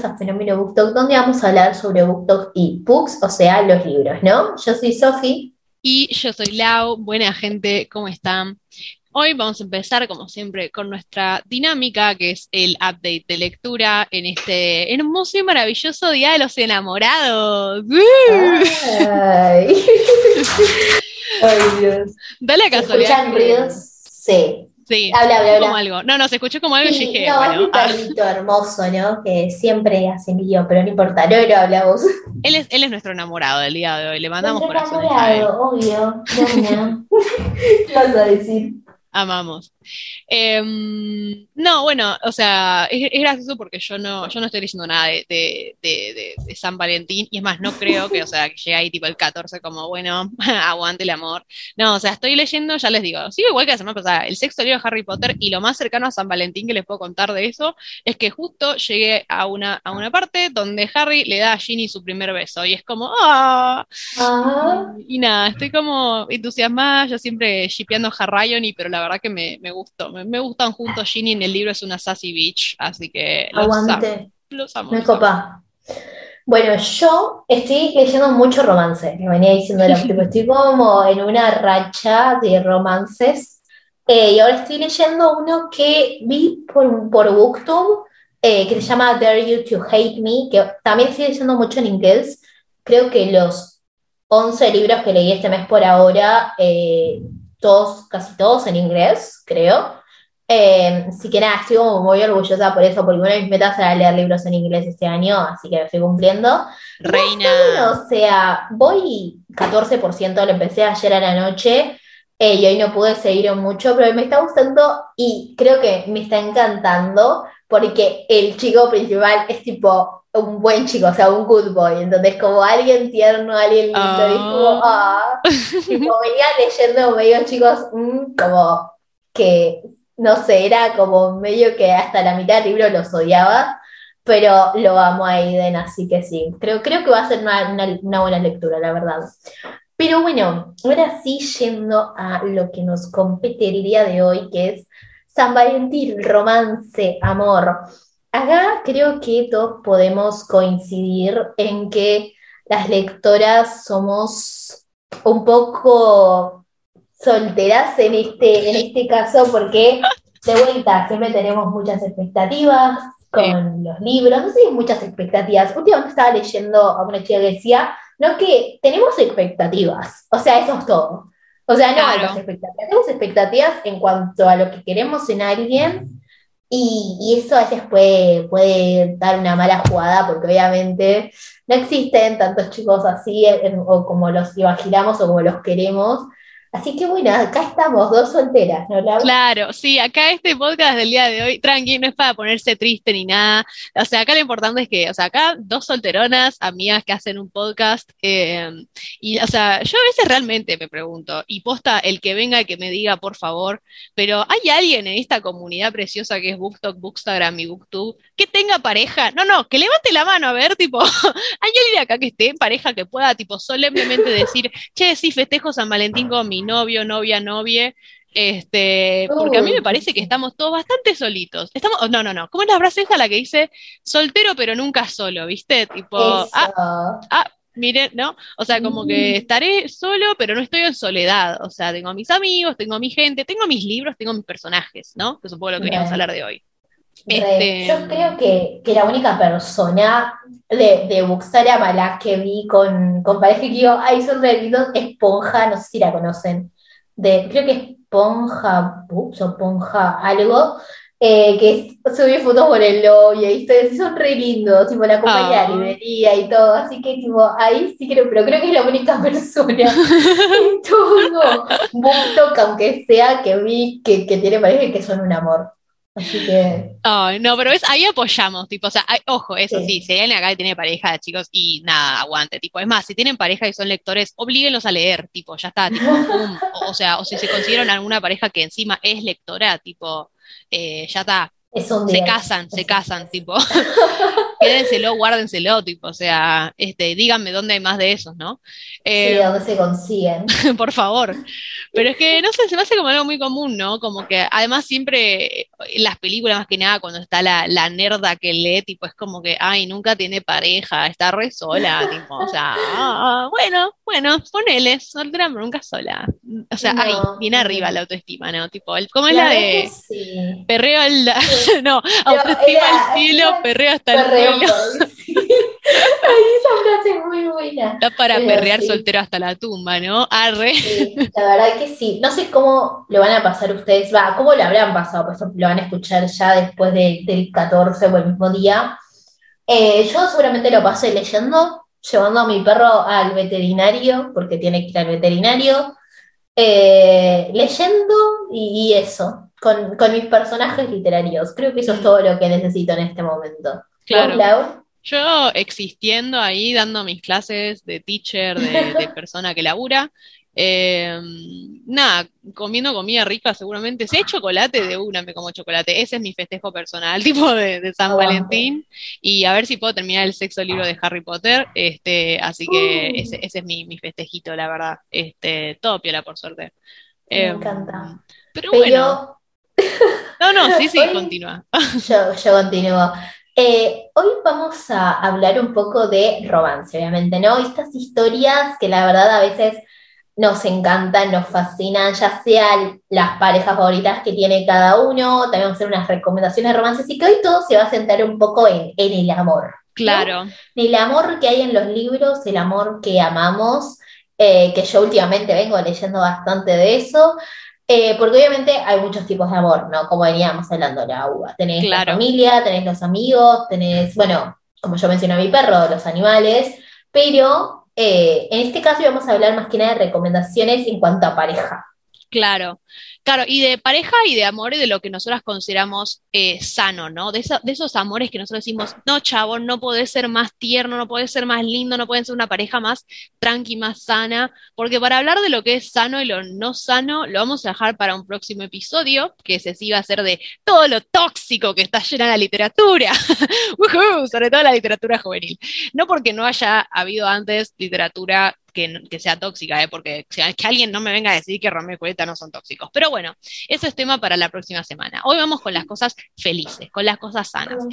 bienvenidos a Fenómeno BookTok, donde vamos a hablar sobre BookTok y books, o sea, los libros, ¿no? Yo soy Sofi. Y yo soy Lau. Buena gente, ¿cómo están? Hoy vamos a empezar, como siempre, con nuestra dinámica, que es el update de lectura en este hermoso y maravilloso Día de los Enamorados. Ay, Ay Dios. Da la ¿Se casualidad. escuchan ruidos? Sí. Sí, Habla, habla, habla. como algo. No, no, se escuchó como algo y Sí, dije, no, es bueno, un ah, perrito hermoso, ¿no? Que siempre hace lío, pero no importa, no lo hablamos. él, es, él es nuestro enamorado del día de hoy. Le mandamos Nuestro corazones a él. enamorado, obvio. Doña. ¿Qué vas a decir? Amamos. Em, no, bueno, o sea, es, es gracioso porque yo no, yo no estoy leyendo nada de, de- de- de- de San Valentín, y es más, no creo que, o sea, que llegue ahí tipo el 14 como, bueno, aguante el amor. No, o sea, estoy leyendo, ya les digo, sigo igual que la semana pasada, el sexto libro de Harry Potter, y lo más cercano a San Valentín que les puedo contar de eso es que justo llegué a una, a una parte donde Harry le da a Ginny su primer beso, y es como, ¡ah! Ah, Y nada, estoy como entusiasmada, yo siempre shipeando a Harryoni, pero la verdad que me, me gustó. Me, me gustan juntos. Ginny en el libro es una sassy bitch, así que los amo. aguante. Los amo. Me los amo. copa. Bueno, yo estoy leyendo mucho romance, que venía diciendo la tipo, estoy como en una racha de romances. Eh, y ahora estoy leyendo uno que vi por, por BookTube, eh, que se llama Dare You to Hate Me, que también estoy leyendo mucho en inglés. Creo que los 11 libros que leí este mes por ahora, eh, todos, casi todos en inglés, creo. Eh, así que nada, estoy como muy orgullosa por eso, porque una de mis metas era leer libros en inglés este año, así que lo estoy cumpliendo. Reina. Bueno, o sea, voy 14%, lo empecé ayer a la noche eh, y hoy no pude seguir mucho, pero me está gustando y creo que me está encantando porque el chico principal es tipo un buen chico, o sea, un good boy, entonces como alguien tierno, alguien lindo, y como, ah, tipo, venía leyendo medio chicos, mm, como que, no sé, era como medio que hasta la mitad del libro los odiaba, pero lo amo a Aiden, así que sí, creo, creo que va a ser una, una- una buena lectura, la verdad. Pero bueno, ahora sí yendo a lo que nos compete el día de hoy, que es San Valentín, romance, amor. Acá creo que todos podemos coincidir en que las lectoras somos un poco solteras en este, en este caso, porque de vuelta siempre tenemos muchas expectativas con los libros, no sé muchas expectativas. Últimamente estaba leyendo a una chica que decía, no que tenemos expectativas, o sea, eso es todo. O sea, no Claro. expectativas, tenemos expectativas en cuanto a lo que queremos en alguien y, y eso a veces puede, puede dar una mala jugada porque obviamente no existen tantos chicos así eh, o como los imaginamos o como los queremos. Así que bueno, acá estamos, dos solteras, ¿no, Lau? Claro, sí, acá este podcast del día de hoy, tranqui, no es para ponerse triste ni nada. O sea, acá lo importante es que, o sea, acá dos solteronas, amigas que hacen un podcast, eh, y, o sea, yo a veces realmente me pregunto, y posta el que venga y que me diga, por favor, pero ¿hay alguien en esta comunidad preciosa que es BookTok, Bookstagram y BookTube que tenga pareja? No, no, que levante la mano a ver, tipo, ¿hay alguien acá que esté en pareja que pueda, tipo, solemnemente decir, che, sí, festejo San Valentín con mi novio, novia, novie? Este, porque a mí me parece que estamos todos bastante solitos. Estamos, oh, no, no, no. ¿Cómo es la frase esa la que dice soltero pero nunca solo, ¿viste? Tipo, ah, ah, miren, ¿no? O sea, como que estaré solo, pero no estoy en soledad. O sea, tengo a mis amigos, tengo a mi gente, tengo mis libros, tengo mis personajes, ¿no? Que supongo lo que queríamos hablar de hoy. Este- Yo creo que, que la única persona de, de Bookstagram a la que vi con, con pareja que yo, ay, son re lindos, es Ponja, no sé si la conocen, de, creo que es Ponja Books o Ponja algo, eh, que subí fotos por el novio y y son re lindos, tipo la compañía Ah. de librería y todo, así que tipo, ahí sí creo, pero creo que es la única persona en todo BookTok, aunque sea que vi que, que tiene pareja que son un amor. Así que, Ay, no, pero es, ahí apoyamos, tipo, o sea, hay- ojo, eso Sí. sí, si hay alguien acá que tiene pareja, chicos, y nada, aguante, tipo, es más, si tienen pareja y son lectores, oblíguenlos a leer, tipo, ya está, tipo, pum, o, o sea, o si se consiguieron alguna pareja que encima es lectora, tipo, eh, ya está, es un se casan, se casan, tipo. quédenselo, guárdenselo, tipo, o sea, este, díganme dónde hay más de esos, ¿no? Eh, sí, dónde se consiguen. por favor. Pero es que, no sé, se me hace como algo muy común, ¿no? Como que además siempre en las películas, más que nada, cuando está la, la nerda que lee, tipo, es como que, ay, nunca tiene pareja, está re sola, tipo, o sea, ah, bueno, bueno, ponele, soltera pero nunca sola. O sea, ay, viene arriba la autoestima, ¿no? Tipo, el, ¿cómo es la, de perreo al, no, autoestima al cielo, perreo hasta el cielo. Ay, esa frase es muy buena. Está para perrear soltero hasta la tumba, ¿no? Arre. la verdad que sí. No sé cómo lo van a pasar ustedes, va, cómo lo habrán pasado, por ejemplo, lo van a escuchar ya después del 14 o el mismo día. Eh, yo seguramente lo pasé leyendo, llevando a mi perro al veterinario, porque tiene que ir al veterinario, eh, leyendo y, eso, con, con, mis personajes literarios. Creo que eso es todo lo que necesito en este momento. Claro. Yo existiendo ahí, dando mis clases de teacher, de, persona que labura, eh, nada, comiendo comida rica seguramente. Si hay chocolate, de una me como chocolate. Ese es mi festejo personal, tipo de, San Valentín. Y a ver si puedo terminar el sexto libro de Harry Potter. Este, así que uh. ese, es mi, festejito, la verdad. Este, todo piola, por suerte. Me em, encanta. Pero, bueno. No, no, sí, sí, continúa. Yo, yo continúo. Eh, hoy vamos a hablar un poco de romance, obviamente, ¿no? Estas historias que la verdad a veces nos encantan, nos fascinan, ya sean las parejas favoritas que tiene cada uno, también vamos a hacer unas recomendaciones de romances y que hoy todo se va a centrar un poco en, el amor. Claro. El amor que hay en los libros, el amor que amamos, eh, que yo últimamente vengo leyendo bastante de eso. Eh, porque obviamente hay muchos tipos de amor, ¿no? Como veníamos hablando, la uva. Tenés la familia, tenés los amigos, tenés, bueno, como yo mencioné a mi perro, los animales, pero eh, en este caso vamos a hablar más que nada de recomendaciones en cuanto a pareja. Claro. Claro, y de pareja y de amor y de lo que nosotras consideramos eh, sano, ¿no? De, de, esos amores que nosotros decimos, no, chavo, no podés ser más tierno, no podés ser más lindo, no pueden ser una pareja más tranqui, más sana, porque para hablar de lo que es sano y lo no sano, lo vamos a dejar para un próximo episodio, que ese sí va a ser de todo lo tóxico que está llena la literatura, sobre todo la literatura juvenil. No porque no haya habido antes literatura que, sea tóxica, ¿eh? porque que alguien no me venga a decir que Romeo y Julieta no son tóxicos. Pero bueno, eso es tema para la próxima semana. Hoy vamos con las cosas felices, con las cosas sanas.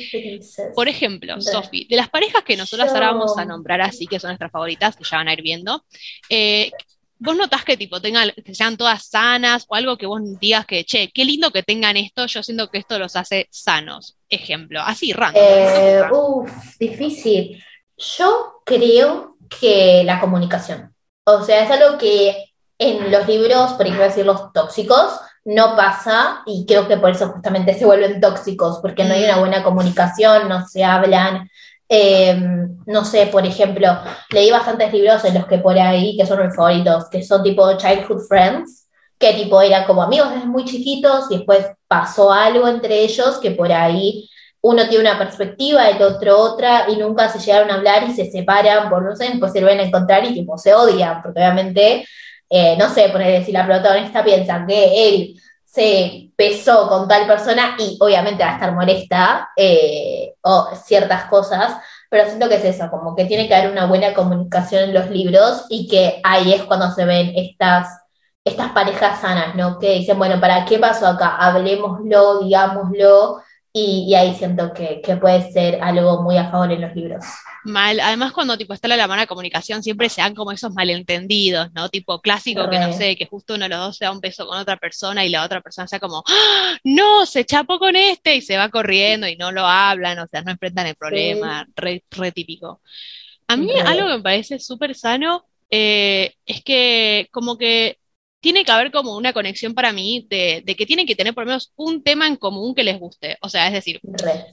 Por ejemplo, Sofi, de las parejas que nosotras ahora vamos a nombrar así, que son nuestras favoritas, que ya van a ir viendo, eh, ¿Vos notás que tipo tengan, que sean todas sanas o algo que vos digas que, che, qué lindo que tengan esto, yo siento que esto los hace sanos? Ejemplo, así, random. Eh, uf, difícil. Yo creo que la comunicación. O sea, es algo que en los libros, por ejemplo, decir los tóxicos, no pasa y creo que por eso justamente se vuelven tóxicos, porque no hay una buena comunicación, no se hablan. Em, no sé, por ejemplo, leí bastantes libros en los que por ahí, que son mis favoritos, que son tipo Childhood Friends, que tipo eran como amigos desde muy chiquitos y después pasó algo entre ellos que por ahí uno tiene una perspectiva, el otro otra, y nunca se llegaron a hablar y se separan por no sé, después se vuelven a encontrar y tipo se odian, porque obviamente, eh, no sé, por si la protagonista piensa que él se besó con tal persona y obviamente va a estar molesta eh, o ciertas cosas, pero siento que es eso, como que tiene que haber una buena comunicación en los libros y que ahí es cuando se ven estas, estas parejas sanas, ¿no? Que dicen, bueno, ¿para qué pasó acá? Hablemoslo, digámoslo, y, ahí siento que, puede ser algo muy a favor en los libros. Mal, además cuando tipo está la mala comunicación siempre se dan como esos malentendidos, ¿no? Tipo clásico que no sé, que justo uno de los dos se da un beso con otra persona y la otra persona sea como, ¡Ah! no, se chapó con este y se va corriendo y no lo hablan, o sea, no enfrentan el problema, re, típico. A mí algo que me parece súper sano eh, es que como que tiene que haber como una conexión para mí de, que tienen que tener por lo menos un tema en común que les guste. O sea, es decir,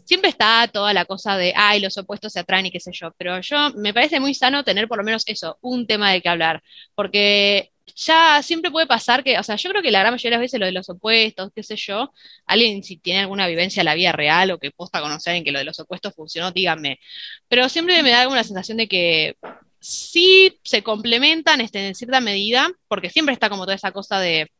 siempre está toda la cosa de, ay, los opuestos se atraen y qué sé yo, pero yo me parece muy sano tener por lo menos eso, un tema de que hablar, porque ya siempre puede pasar que, o sea, yo creo que la gran mayoría de las veces lo de los opuestos, qué sé yo, alguien si tiene alguna vivencia en la vida real o que posta conocer en que lo de los opuestos funcionó, díganme. Pero siempre me da alguna sensación de que sí se complementan este, en cierta medida, porque siempre está como toda esa cosa de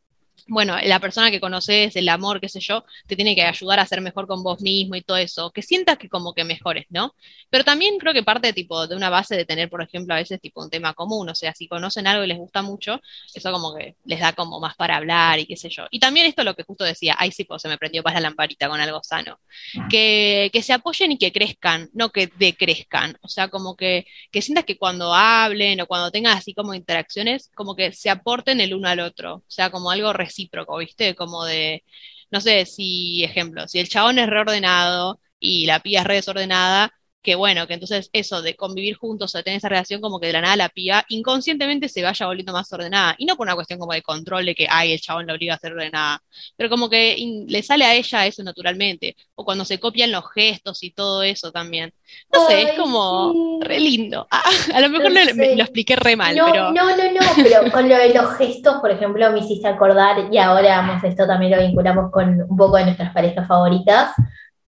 bueno, la persona que conoces, el amor, qué sé yo, te tiene que ayudar a ser mejor con vos mismo y todo eso, que sientas que como que mejores, ¿no? Pero también creo que parte tipo de una base de tener, por ejemplo, a veces tipo un tema común, o sea, si conocen algo y les gusta mucho, eso como que les da como más para hablar y qué sé yo. Y también esto lo que justo decía, ay sí, pues se me prendió para la lamparita con algo sano, que, que se apoyen y que crezcan, no que decrezcan, o sea, como que, que sientas que cuando hablen o cuando tengan así como interacciones, como que se aporten el uno al otro, o sea, como algo recíproco, ¿viste? Como de, no sé, si, ejemplo, si el chabón es reordenado y la pía es re desordenada, que bueno, que entonces eso de convivir juntos o de tener esa relación como que de la nada la pía inconscientemente se vaya volviendo más ordenada. Y no por una cuestión como de control de que, ay, el chabón la obliga a ser ordenada, pero como que le sale a ella eso naturalmente. O cuando se copian los gestos y todo eso también. No sé, es como re lindo. Ah, a lo mejor lo, expliqué re mal, no, pero... No, no, no, pero con lo de los gestos, por ejemplo, me hiciste acordar, y ahora vamos, esto también lo vinculamos con un poco de nuestras parejas favoritas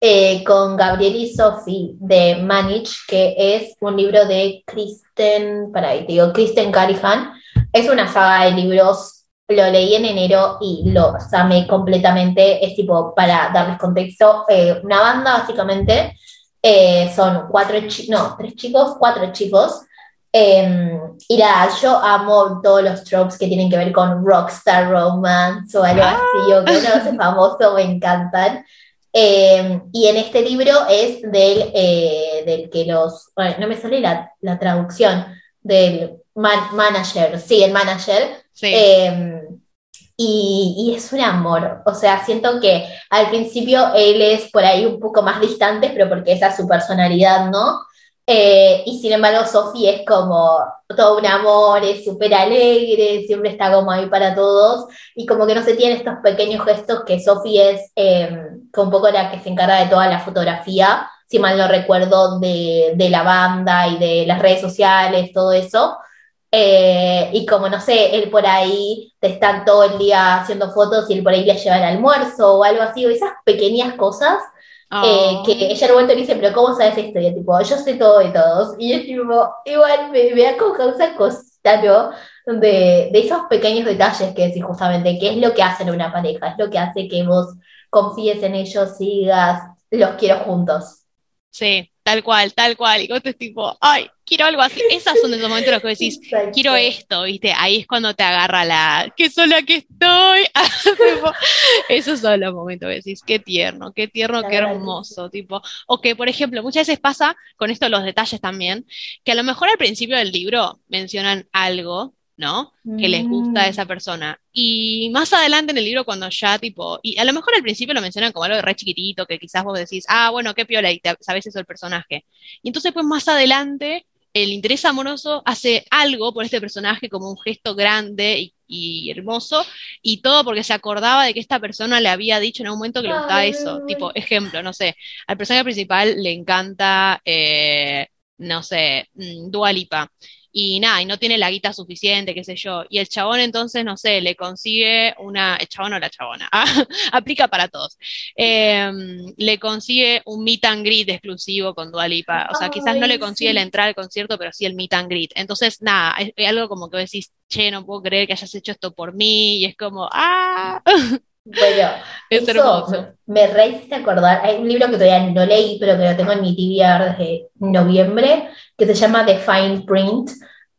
eh, con Gabriel y Sophie de Manich, que es un libro de Kristen, para ahí digo, Kristen Carihan. Es una saga de libros, lo leí en enero y lo amé completamente. Es tipo, para darles contexto, eh, una banda básicamente, eh, son cuatro, no, tres chicos, cuatro chicos. Em, y nada, yo amo todos los tropes que tienen que ver con rockstar romance o algo así, o que uno hace famoso, me encantan. Eh, y en este libro es del, eh, del que los, bueno, no me sale la, la traducción, del manager, sí, el manager. Eh, y, y, es un amor, o sea, siento que al principio él es por ahí un poco más distante, pero porque esa es su personalidad, ¿no? Eh, y sin embargo, Sophie es como todo un amor, es súper alegre, siempre está como ahí para todos, y como que no se tiene estos pequeños gestos que Sophie es eh, un poco la que se encarga de toda la fotografía, si mal no recuerdo, de, de la banda y de las redes sociales, todo eso. Eh, y como no sé, él por ahí te está todo el día haciendo fotos y él por ahí le lleva el almuerzo o algo así, o esas pequeñas cosas eh, que ella en un momento dice, pero ¿cómo sabes esto? Y tipo, yo sé todo de todos. Y es tipo, igual me, me da como causa cosa, ¿no? De, de esos pequeños detalles que decís justamente, qué es lo que hacen una pareja, es lo que hace que vos confíes en ellos y digas, los quiero juntos. Sí, tal cual, tal cual. Y vos te tipo, ay, quiero algo así. Esos son esos momentos en los que decís, quiero esto, ¿viste? Ahí es cuando te agarra la, qué sola que estoy. Esos son los momentos que decís, qué tierno, qué tierno, qué hermoso, tipo. O que, por ejemplo, muchas veces pasa con esto los detalles también, que a lo mejor al principio del libro mencionan algo ¿no? Que les gusta a mm. esa persona. Y más adelante en el libro, cuando ya, tipo, y a lo mejor al principio lo mencionan como algo de re chiquitito, que quizás vos decís, ah, bueno, qué piola, y sabes eso del personaje. Y entonces, pues más adelante, el interés amoroso hace algo por este personaje como un gesto grande y, hermoso, y todo porque se acordaba de que esta persona le había dicho en un momento que le gustaba eso. Tipo, ejemplo, no sé, al personaje principal le encanta, eh, no sé, mm, Dualipa y nada, y no tiene la guita suficiente, qué sé yo. Y el chabón entonces, no sé, le consigue una, el chabón o la chabona, aplica para todos. Em, le consigue un meet and greet exclusivo con Dualipa. O sea, quizás no le consigue la entrada al concierto, pero sí el meet and greet. Entonces, nada, es, algo como que decís, che, no puedo creer que hayas hecho esto por mí, y es como, ¡ah! Bueno, es hermoso. Me, me acordar. Hay un libro que todavía no leí, pero que lo tengo en mi TV desde noviembre, que se llama The Fine Print,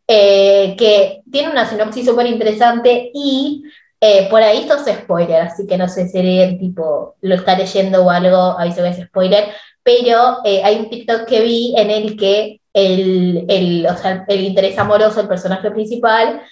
eh, que tiene una sinopsis súper interesante y eh, por ahí esto es spoiler, así que no sé si el tipo lo está leyendo o algo, aviso que es spoiler, pero eh, hay un TikTok que vi en el que el, el, o sea, el interés amoroso, el personaje principal,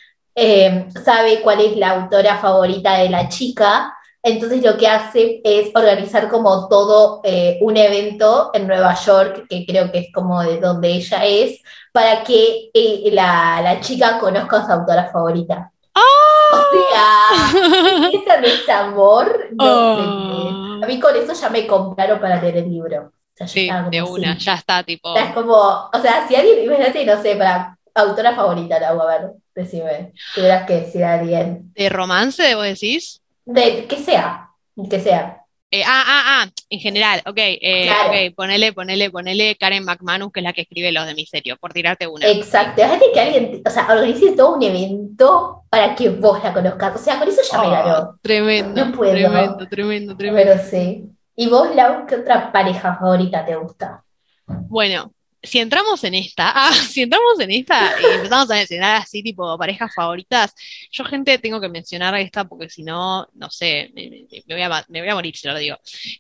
sabe cuál es la autora favorita de la chica entonces lo que hace es organizar como todo eh, un evento en Nueva York, que creo que es como de donde ella es, para que eh, la, chica conozca a su autora favorita. ¡Oh! O sea, esa no es amor, no sé oh. A mí con eso ya me compraron para leer el libro. sí, de una, ya está, tipo. es como, o sea, si alguien, imagínate, no sé, para autora favorita la voy a ver, decime, tuvieras que decir a alguien. ¿De romance, vos decís? De que sea, que sea. Eh, ah, ah, ah, en general, ok, eh, ok, ponele, ponele, ponele Karen McManus, que es la que escribe los de Misterio, por tirarte una. Exacto, fíjate que alguien, o sea, organice todo un evento para que vos la conozcas. O sea, con eso ya me Oh, ganó. tremendo, No puedo. tremendo, tremendo, tremendo. Pero sí. ¿Y vos, Lau, qué otra pareja favorita te gusta? Bueno, si entramos en esta, ah, si entramos en esta y empezamos a mencionar así, tipo parejas favoritas, yo, gente, tengo que mencionar esta porque si no, no sé, me, voy a, ma- me voy a morir si no lo digo.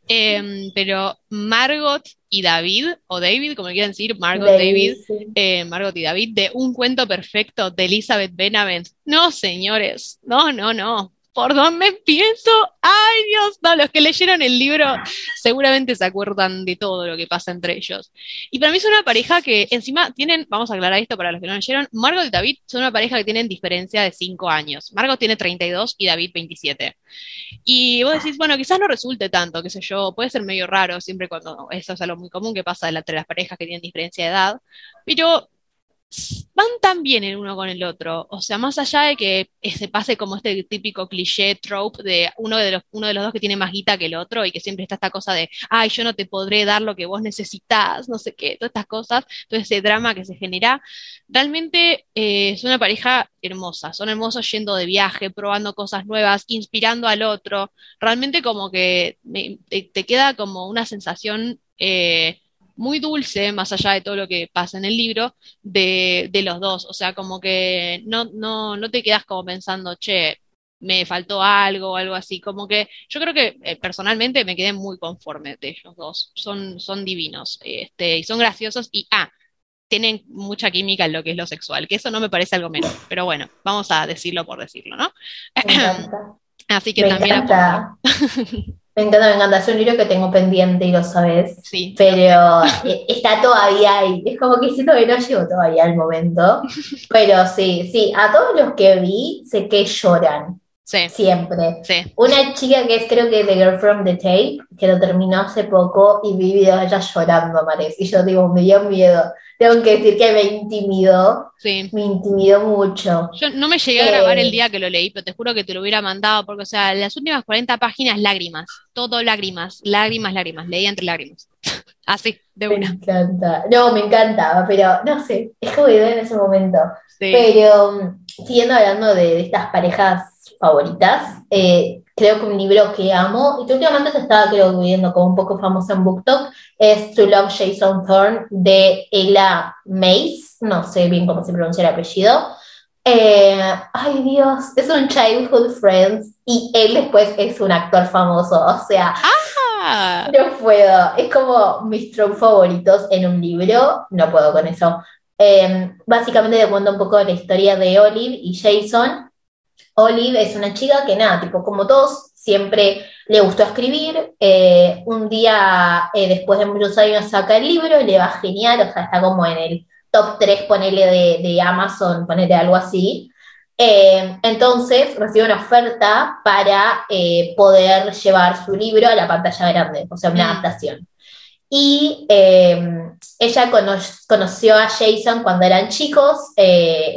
Em, pero Margot y David, o David, como quieran decir, Margot, David, sí. eh, Margot y David, de Un cuento perfecto de Elizabeth Benavent. No, señores, no, no, no. ¿Por dónde empiezo? Ay, Dios, no, los que leyeron el libro seguramente se acuerdan de todo lo que pasa entre ellos. Y para mí es una pareja que encima tienen, vamos a aclarar esto para los que no leyeron, Margot y David son una pareja que tienen diferencia de 5 años. Margot tiene 32 y David 27. Y vos decís, bueno, quizás no resulte tanto, qué sé yo, puede ser medio raro siempre cuando eso es algo muy común que pasa entre las parejas que tienen diferencia de edad, pero van tan bien el uno con el otro. O sea, más allá de que se pase como este típico cliché trope de uno de los, uno de los dos que tiene más guita que el otro y que siempre está esta cosa de, ay, yo no te podré dar lo que vos necesitas, no sé qué, todas estas cosas, todo ese drama que se genera. Realmente eh, es una pareja hermosa, son hermosos yendo de viaje, probando cosas nuevas, inspirando al otro. Realmente como que te queda como una sensación eh, muy dulce, más allá de todo lo que pasa en el libro, de, de los dos. O sea, como que no, no, no te quedas como pensando, che, me faltó algo o algo así. Como que yo creo que eh, personalmente me quedé muy conforme de ellos dos. Son, son divinos, este, y son graciosos y, ah, tienen mucha química en lo que es lo sexual, que eso no me parece algo menor, pero bueno, vamos a decirlo por decirlo, ¿no? Así que Me también encanta. Me encanta, me encanta. Es un libro que tengo pendiente y lo sabes. Sí, Pero eh, está todavía ahí. Es como que siento que no llegó todavía el momento. Pero sí, sí. A todos los que vi, sé que lloran. Sí, Siempre. sí. Una chica que es, creo que The Girl from the Tape, que lo terminó hace poco y vi videos de ella llorando, Mares. Y yo digo, me dio miedo. Tengo que decir que me intimidó. Sí. Me intimidó mucho. Yo no me llegué a grabar Eh. el día que lo leí, pero te juro que te lo hubiera mandado, porque, o sea, las últimas 40 páginas, lágrimas, todo lágrimas, lágrimas, lágrimas, leía entre lágrimas. Así, de Me una. encanta. No, me encantaba, pero no sé. Es como en ese momento. Sí. Pero mm, siguiendo hablando de, de estas parejas favoritas, eh, creo que un libro que amo, y que últimamente se estaba creo viendo como un poco famoso en BookTok, es To Love Jason Thorne de Ella Mace, no sé bien cómo se pronuncia el apellido. Eh, ay Dios, es un childhood friends y él después es un actor famoso, o sea, Ah, no puedo, es como mis tropes favoritos en un libro, no puedo con eso. Eh, básicamente te cuento un poco la historia de Olive y Jason. Olive es una chica que nada, tipo como todos, siempre le gustó escribir. Eh, un día, eh, después de muchos años, saca el libro y le va genial, o sea, está como en el top 3, ponele de, de Amazon, ponele algo así. Eh, entonces recibe una oferta para poder llevar su libro a la pantalla grande, o sea, una Mm. adaptación. Y eh, ella cono- conoció a Jason cuando eran chicos, eh,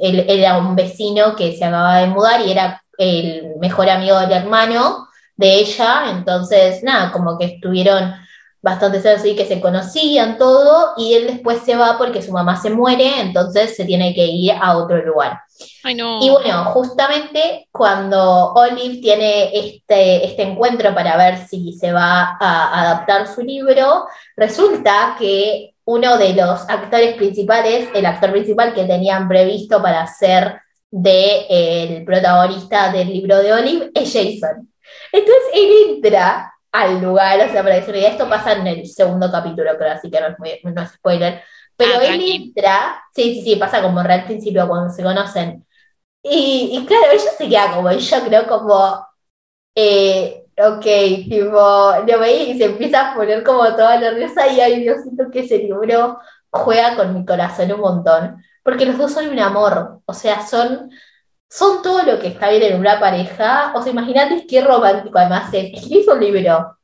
él era un vecino que se acababa de mudar y era el mejor amigo del hermano de ella, entonces nada, como que estuvieron bastante así que se conocían todo y él después se va porque su mamá se muere, entonces se tiene que ir a otro lugar. Ay, no. Y bueno, justamente cuando Olive tiene este, este encuentro para ver si se va a adaptar su libro, resulta que uno de los actores principales, el actor principal que tenían previsto para ser de, eh, el protagonista del libro de Olive, es Jason. Entonces él entra al lugar, o sea, para decir, esto pasa en el segundo capítulo, creo, así que no no es spoiler. Pero Ah, él tranqui. entra, sí, sí, sí, pasa como re al principio cuando se conocen. Y, y claro, ella se queda como shock, ¿no? Como, eh, ok, tipo, lo veía y se empieza a poner como toda nerviosa y ay, Dios, siento que ese libro juega con mi corazón un montón, porque los dos son un amor, o sea, son, son todo lo que está bien en una pareja, o sea, imagínate qué romántico además es, escribís un libro,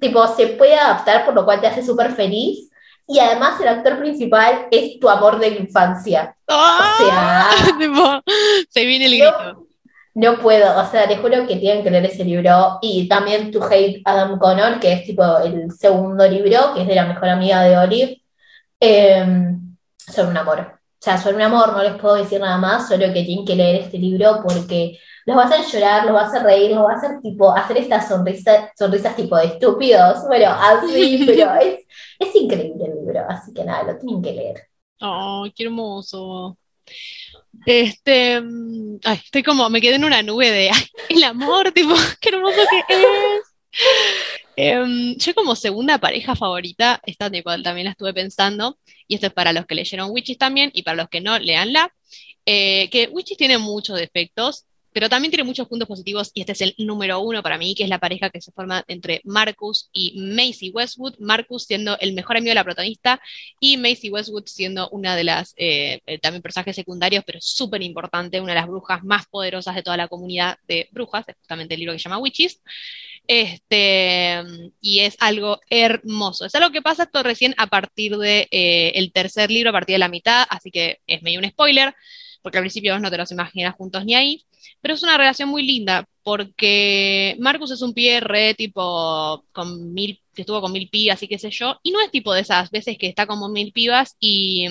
tipo, se puede adaptar, por lo cual te hace súper feliz, y además el actor principal es tu amor de la infancia, o sea... Tipo, se viene el grito. No puedo, o sea, te juro que tienen que leer ese libro. Y también To Hate Adam Connor, que es tipo el segundo libro, que es de la mejor amiga de Olive. Eh, son un amor. sea, son un amor, no les puedo decir nada más, solo que tienen que leer este libro porque los va a hacer llorar, los va a hacer reír, los va a hacer tipo, hacer estas sonrisas, sonrisas tipo de estúpidos, bueno, así, pero es, es increíble el libro, así que nada, lo tienen que leer. ¡Ay, qué hermoso! Este, mm, estoy como, me quedé en una nube de ay, el amor, tipo, qué hermoso que es. Em, yo como segunda pareja favorita, esta tipo, también la estuve pensando, y esto es para los que leyeron Witches también, y para los que no, leanla, eh, que Witches tiene muchos defectos, pero también tiene muchos puntos positivos y este es el número uno para mí, que es la pareja que se forma entre Marcus y Macy Westwood, Marcus siendo el mejor amigo de la protagonista y Macy Westwood siendo una de las eh, eh, también personajes secundarios, pero súper importante, una de las brujas más poderosas de toda la comunidad de brujas, es justamente el libro que se llama Witches. Este, y es algo hermoso. Es algo que pasa esto recién a partir del de, eh, tercer libro, a partir de la mitad, así que es medio un spoiler, porque al principio vos no te los imaginas juntos ni ahí. Pero es una relación muy linda, porque Marcus es un pie re tipo con mil, que estuvo con mil pibas y qué sé yo, y no es tipo de esas veces que está como mil pibas y,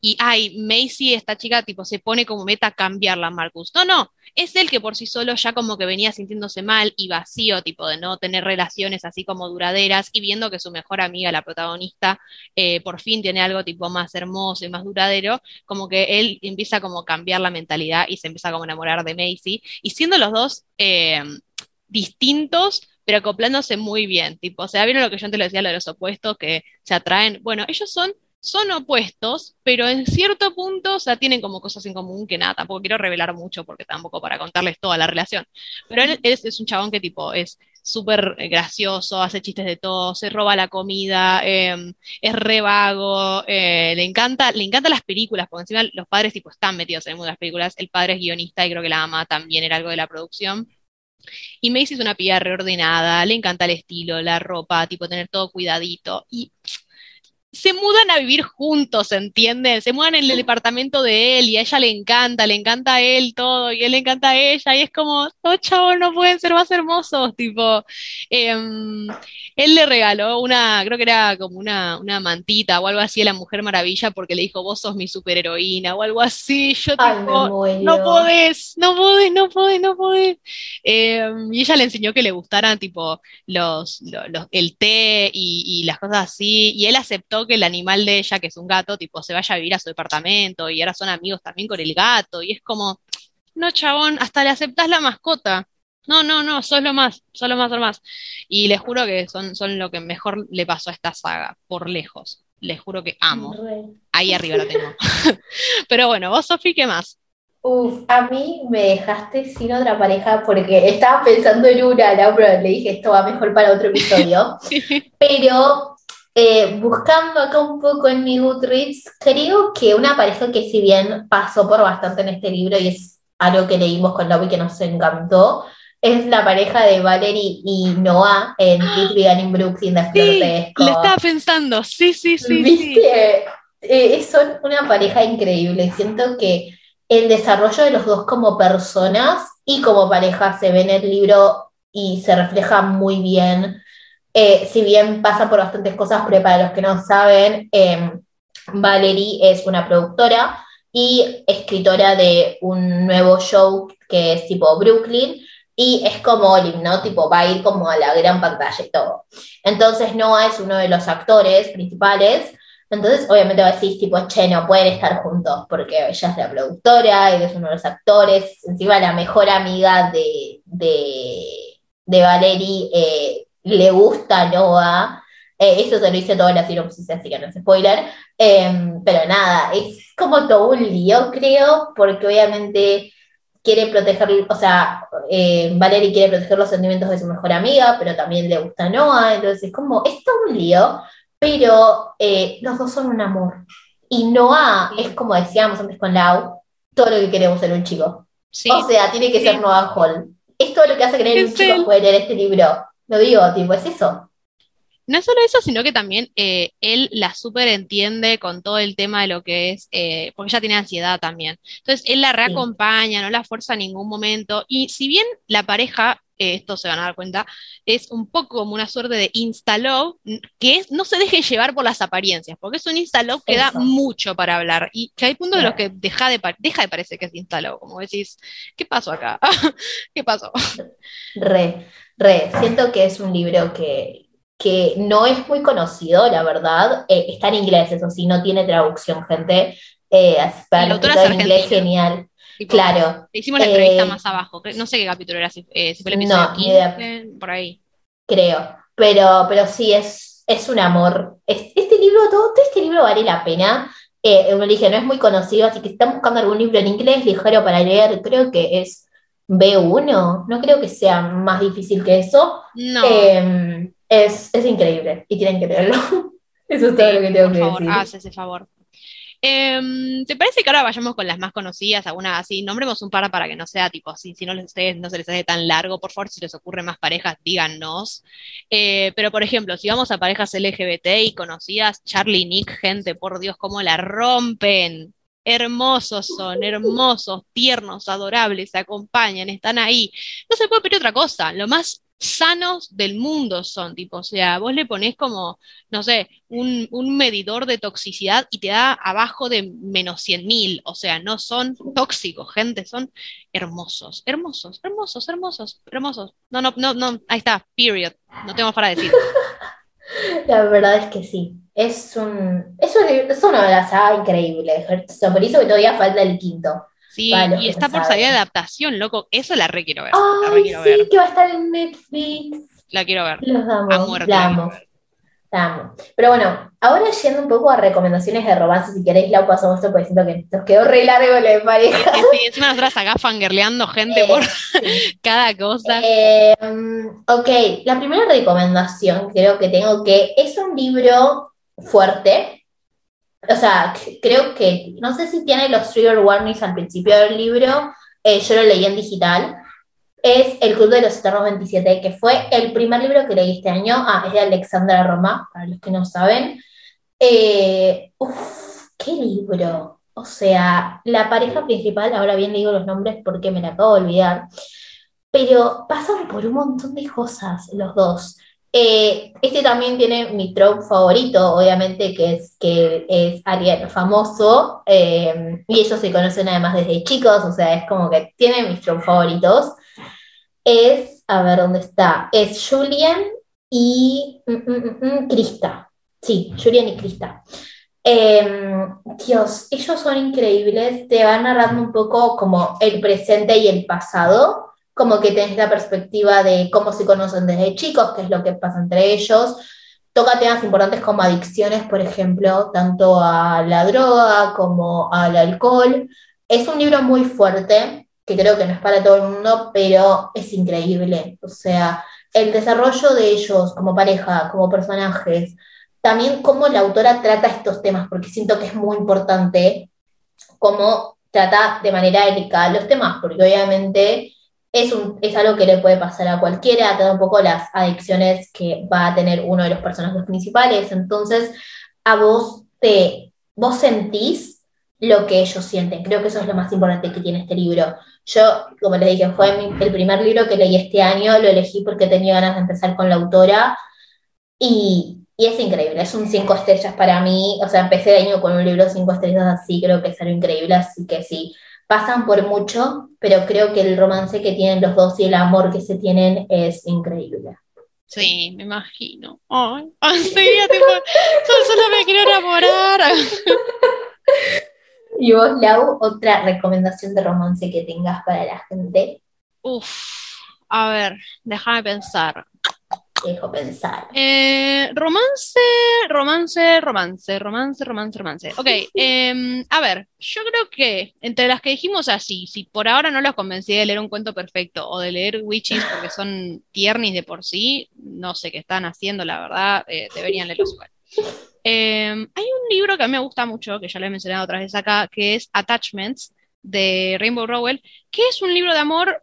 y ay, Macy, esta chica, tipo, se pone como meta cambiarla Marcus. No, no, es él que por sí solo ya como que venía sintiéndose mal y vacío, tipo de no tener relaciones así como duraderas y viendo que su mejor amiga, la protagonista, eh, por fin tiene algo tipo más hermoso y más duradero, como que él empieza como a cambiar la mentalidad y se empieza como a enamorar de Macy y siendo los dos eh, distintos, pero acoplándose muy bien, tipo, o sea, vieron lo que yo antes le decía, lo de los opuestos que se atraen, bueno, ellos son son opuestos, pero en cierto punto, o sea, tienen como cosas en común que nada, tampoco quiero revelar mucho porque tampoco para contarles toda la relación. Pero él es, un chabón que tipo es súper gracioso, hace chistes de todo, se roba la comida, em, es re vago, eh, le encanta, le encantan las películas, porque encima los padres tipo están metidos en el mundo de las películas, el padre es guionista y creo que la mamá también era algo de la producción. Y Macy es una piba reordenada, le encanta el estilo, la ropa, tipo tener todo cuidadito. Y se mudan a vivir juntos, ¿entienden? Se mudan en el departamento de él y a ella le encanta, le encanta a él todo y él le encanta a ella y es como, no, chavo, no pueden ser más hermosos, tipo, em, él le regaló una, creo que era como una, una mantita o algo así a la Mujer Maravilla porque le dijo, vos sos mi superheroína o algo así, yo tipo, no podés, no podés, no podés, no podés. Em, y ella le enseñó que le gustaran tipo los, los, el té y, y las cosas así y él aceptó que el animal de ella, que es un gato, tipo, se vaya a vivir a su departamento y ahora son amigos también con el gato y es como, no, chabón, hasta le aceptás la mascota. No, no, no, sos lo más, sos lo más, lo más. Y les juro que son, son lo que mejor le pasó a esta saga, por lejos. Les juro que amo. Ahí arriba la tengo. Pero bueno, vos, Sofi, ¿qué más? Uf, a mí me dejaste sin otra pareja porque estaba pensando en una, ¿no? pero le dije esto va mejor para otro episodio. Pero eh, buscando acá un poco en mi Goodreads, creo que una pareja que si bien pasó por bastante en este libro y es algo que leímos con Lobby que nos encantó, es la pareja de Valerie y Noah en Kids Vegan in Brooklyn de sí, Lo estaba pensando, sí, sí, sí. ¿Viste? Eh, son una pareja increíble. Siento que el desarrollo de los dos como personas y como pareja se ve en el libro y se refleja muy bien eh, si bien pasa por bastantes cosas, pero para los que no saben, eh, Valerie es una productora y escritora de un nuevo show que es tipo Brooklyn, y es como Olive, ¿no? Tipo, va a ir como a la gran pantalla y todo. Entonces Noah es uno de los actores principales, entonces obviamente va a decir, tipo, che, no pueden estar juntos, porque ella es la productora, él es uno de los actores, encima la mejor amiga de, de, de Valerie eh, le gusta Noah. Eh, eso se lo hice toda la sinopsis, así que no es spoiler. Em, pero nada, es como todo un lío, creo, porque obviamente quiere proteger, o sea, eh, Valerie quiere proteger los sentimientos de su mejor amiga, pero también le gusta Noah, entonces es como, es todo un lío, pero eh, los dos son un amor. Y Noah es como decíamos antes con Lau, todo lo que queremos ser un chico. O sea, tiene que ser Noah Hall. Es todo lo que hace creer un chico puede leer este libro. Lo digo, tipo, es eso. No solo eso, sino que también eh, él la súper entiende con todo el tema de lo que es, eh, porque ella tiene ansiedad también. Entonces, él la reacompaña, no la fuerza en ningún momento. Y si bien la pareja esto se van a dar cuenta, es un poco como una suerte de instaló, que es no se deje llevar por las apariencias, porque es un instaló que da mucho para hablar. Y que hay puntos de los que deja de, deja de parecer que es instaló, como decís, ¿qué pasó acá? ¿Qué pasó? Re, re, siento que es un libro que, que no es muy conocido, la verdad, eh, está en inglés, eso sí, no tiene traducción, gente, eh, para es inglés genial claro. Hicimos la entrevista eh, más abajo. No sé qué capítulo era, si, eh, fue el episodio no, 15, por ahí. Creo. Pero, pero sí, es, es un amor. este libro, todo, este libro vale la pena. Eh, me dije, no es muy conocido, así que si están buscando algún libro en inglés ligero para leer, creo que es B1. No creo que sea más difícil que eso. No. Em, es, es, increíble y tienen que leerlo. Eso es todo lo que tengo que favor, decir. Haz ese favor. Em, ¿Te parece que ahora vayamos con las más conocidas? Algunas así, nombremos un par para que no sea tipo así, si no les, ustedes no se les hace tan largo, por favor, si les ocurre más parejas, díganos. Eh, pero por ejemplo, si vamos a parejas LGBT y conocidas, Charlie y Nick, gente, por Dios, cómo la rompen. Hermosos son, hermosos, tiernos, adorables, se acompañan, están ahí. No se puede pedir otra cosa. Lo más sanos del mundo son, tipo, o sea, vos le pones como, no sé, un, medidor de toxicidad y te da abajo de menos 100.000, o sea, no son tóxicos, gente, son hermosos, hermosos, hermosos, hermosos, hermosos. No, no, no, no, ahí está, period, no tengo para decir. La verdad es que sí. Es un, es, un, es una de las increíbles. Por eso que todavía falta el quinto. Sí, y está por salir adaptación, loco. Eso la re quiero ver. la re quiero sí, ver. que va a estar en Netflix. La quiero ver. Los amo. la amo. amo. Pero bueno, ahora yendo un poco a recomendaciones de romance, si queréis, la pasamos esto porque siento que nos quedó re largo la de pareja. Sí, sí, encima nosotras acá fangirleando gente por eh, cada cosa. Eh, ok, la primera recomendación creo que tengo que es un libro fuerte, o sea, creo que, no sé si tiene los trigger warnings al principio del libro, eh, yo lo leí en digital, es El Club de los Eternos 27, que fue el primer libro que leí este año, ah, es de Alexandra Roma, para los que no saben. Eh, uf, qué libro. O sea, la pareja principal, ahora bien digo los nombres porque me la acabo de olvidar, pero pasan por un montón de cosas los dos. Eh, este también tiene mi trope favorito, obviamente, que es que es alguien famoso, eh, y ellos se conocen además desde chicos, o sea, es como que tiene mis tropes favoritos. Es, a ver dónde está, es Julian y mm, mm, mm, Krista. Sí, Julian y Krista. Em, Dios, ellos son increíbles, te van narrando un poco como el presente y el pasado como que tenés la perspectiva de cómo se conocen desde chicos, qué es lo que pasa entre ellos. Toca temas importantes como adicciones, por ejemplo, tanto a la droga como al alcohol. Es un libro muy fuerte, que creo que no es para todo el mundo, pero es increíble. O sea, el desarrollo de ellos como pareja, como personajes, también cómo la autora trata estos temas, porque siento que es muy importante cómo trata de manera delicada los temas, porque obviamente es, un, es algo que le puede pasar a cualquiera, te da un poco las adicciones que va a tener uno de los personajes principales. Entonces, a vos te, vos sentís lo que ellos sienten. Creo que eso es lo más importante que tiene este libro. Yo, como les dije, fue el primer libro que leí este año, lo elegí porque tenía ganas de empezar con la autora y, y es increíble, es un cinco estrellas para mí, o sea, empecé el año con un libro cinco estrellas así, creo que es algo increíble, así que sí, pasan por mucho, pero creo que el romance que tienen los dos y el amor que se tienen es increíble. Sí, me imagino. Ay, sí, tipo, solo me quiero enamorar. y vos, Lau, otra recomendación de romance que tengas para la gente. Uf, a ver, déjame pensar dejo pensar. Eh, romance, romance, romance, romance, romance, romance. Ok, em, a ver, yo creo que entre las que dijimos así, si por ahora no los convencí de leer un cuento perfecto o de leer Witches porque son tiernis de por sí, no sé qué están haciendo, la verdad, eh, deberían leerlos igual. Em, hay un libro que a mí me gusta mucho, que ya lo he mencionado otra vez acá, que es Attachments de Rainbow Rowell, que es un libro de amor,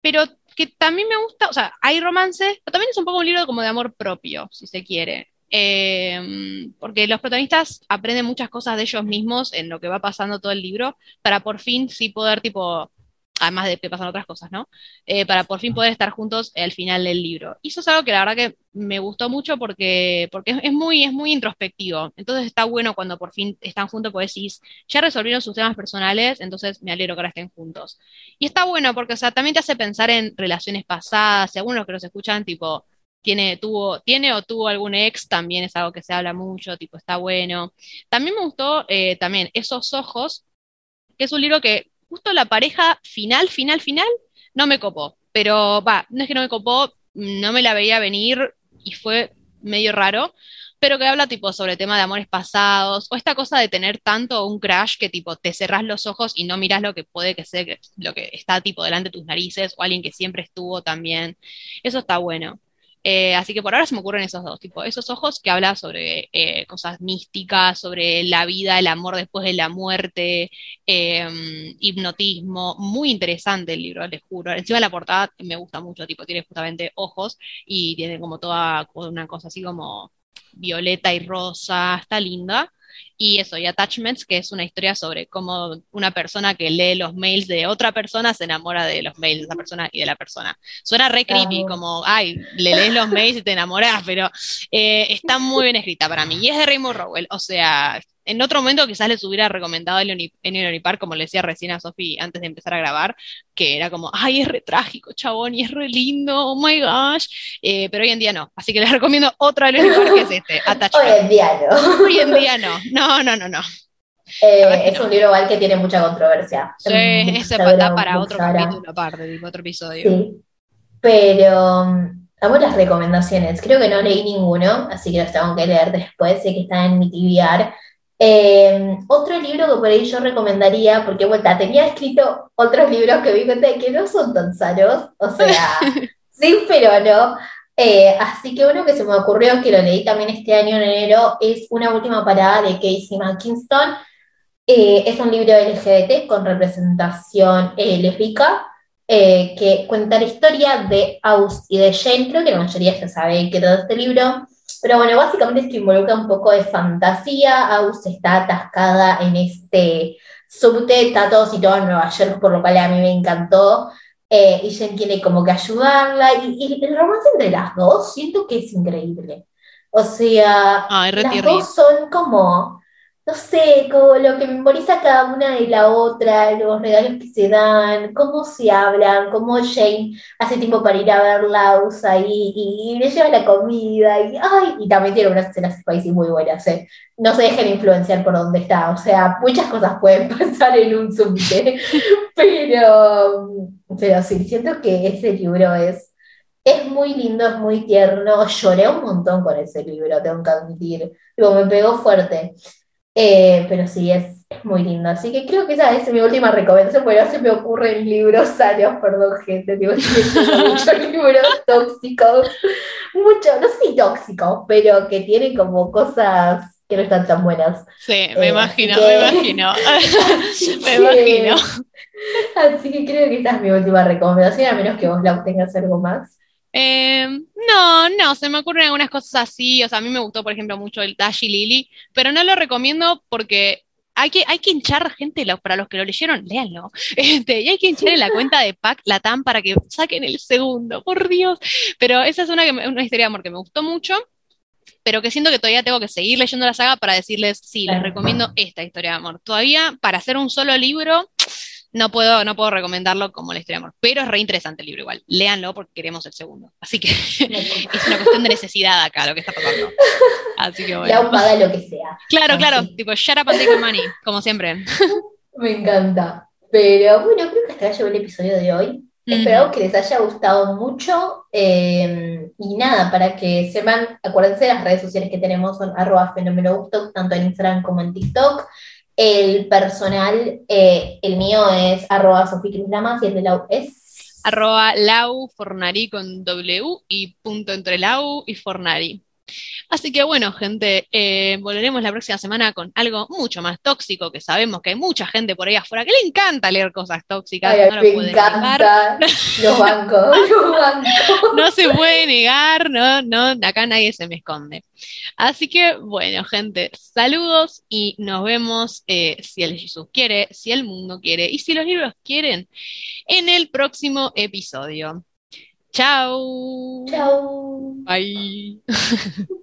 pero que también me gusta, o sea, hay romances, pero también es un poco un libro como de amor propio, si se quiere. Eh, porque los protagonistas aprenden muchas cosas de ellos mismos en lo que va pasando todo el libro, para por fin sí poder, tipo, además de que pasan otras cosas, ¿no? Eh, para por fin poder estar juntos al final del libro. Y eso es algo que la verdad que me gustó mucho porque, porque es, muy, es muy introspectivo. Entonces está bueno cuando por fin están juntos, porque decís, ya resolvieron sus temas personales, entonces me alegro que ahora estén juntos. Y está bueno porque, o sea, también te hace pensar en relaciones pasadas, y algunos que los escuchan, tipo, tiene, tuvo, tiene o tuvo algún ex, también es algo que se habla mucho, tipo, está bueno. También me gustó, eh, también, Esos Ojos, que es un libro que justo la pareja final, final, final, no me copó. Pero va, no es que no me copó, no me la veía venir y fue medio raro, pero que habla tipo sobre tema de amores pasados, o esta cosa de tener tanto un crash que tipo te cerrás los ojos y no miras lo que puede que sea lo que está tipo delante de tus narices, o alguien que siempre estuvo también. Eso está bueno. Eh, así que por ahora se me ocurren esos dos, tipo, esos ojos que habla sobre eh, cosas místicas, sobre la vida, el amor después de la muerte, em, hipnotismo, muy interesante el libro, les juro. Encima la portada me gusta mucho, tipo, tiene justamente ojos y tiene como toda una cosa así como violeta y rosa, está linda. Y eso, y Attachments, que es una historia sobre cómo una persona que lee los mails de otra persona se enamora de los mails de esa persona y de la persona. Suena re creepy, como, ay, le lees los mails y te enamoras, pero eh, está muy bien escrita para mí. Y es de Raymond Rowell, o sea, en otro momento quizás les hubiera recomendado el Unipar, como le decía recién a Sofi antes de empezar a grabar, que era como, ay, es re trágico, chabón, y es re lindo, oh my gosh, eh, pero hoy en día no, así que les recomiendo otro del Unipar que es este, Attachment. Hoy en día no. Hoy en día no, no, no, no, no. Eh, es un libro igual que tiene mucha controversia. Sí, ese da para otro capítulo aparte, otro episodio. Sí, pero um, amo las recomendaciones. Creo que no leí ninguno, así que los tengo que leer después. Sé que está en mi TBR. Eh, otro libro que por ahí yo recomendaría, porque vuelta, tenía escrito otros libros que vi cuenta que no son tan sanos, o sea, sí, pero no. Eh, así que uno que se me ocurrió, que lo leí también este año en enero, es Una última parada de Casey McKinston. Eh, es un libro LGBT con representación lésbica, que cuenta la historia de Aus y de Jane. Creo que la mayoría ya sabe que todo este libro pero bueno, básicamente es que involucra un poco de fantasía. Aus está atascada en este subte, está todo situado en Nueva York, por lo cual a mí me encantó. Eh, y Jen quiere como que ayudarla. Y, el romance entre las dos siento que es increíble. O sea, las dos son como no sé, como lo que memoriza cada una de la otra, los regalos que se dan, cómo se hablan, cómo Jane hace tiempo para ir a verla, usa ahí y, le lleva la comida y, ay, y también tiene unas escenas spicy muy buenas, ¿eh? no se dejen influenciar por donde está, o sea, muchas cosas pueden pasar en un subte, pero, pero sí, siento que ese libro es, es muy lindo, es muy tierno, lloré un montón con ese libro, tengo que admitir, me pegó fuerte. Eh, pero sí, es, muy lindo. Así que creo que esa es mi última recomendación, porque no se me ocurren libros sanos, perdón, gente. Digo, muchos libros tóxicos. Mucho, no sé si tóxicos, pero que tienen como cosas que no están tan buenas. Sí, me eh, imagino, me imagino. me imagino. Así que creo que esa es mi última recomendación, a menos que vos la tengas algo más. Em, no, no, se me ocurren algunas cosas así. O sea, a mí me gustó, por ejemplo, mucho el Dashi Lily, pero no lo recomiendo porque hay que, hay que hinchar gente, para los que lo leyeron, léanlo. Este, y hay que hinchar en la cuenta de Pac Latam para que saquen el segundo, por Dios. Pero esa es una, una historia de amor que me gustó mucho, pero que siento que todavía tengo que seguir leyendo la saga para decirles, sí, les recomiendo esta historia de amor. Todavía, para hacer un solo libro, no puedo, no puedo recomendarlo como la historia de amor, pero es re interesante el libro igual. Léanlo porque queremos el segundo. Así que es una cuestión de necesidad acá lo que está pasando. Así que bueno. La paga lo que sea. Claro, claro, tipo, shut up and take money, como siempre. Me encanta. Pero bueno, creo que hasta llegó el episodio de hoy. Espero que les haya gustado mucho. Eh, y nada, para que sepan, acuérdense, las redes sociales que tenemos son arroba fenómeno tanto en Instagram como en TikTok. El personal, eh, el mío es arroba Lamas y el de Lau es arroba Lau Fornari con W y punto entre Lau y Fornari. Así que bueno, gente, eh, volveremos la próxima semana con algo mucho más tóxico, que sabemos que hay mucha gente por ahí afuera que le encanta leer cosas tóxicas. Ay, no me encanta. negar. Los bancos, los bancos. No se puede negar, no, no, acá nadie se me esconde. Así que bueno, gente, saludos y nos vemos eh, si el Jesús quiere, si el mundo quiere y si los libros quieren en el próximo episodio. Ciao. Ciao. Bye.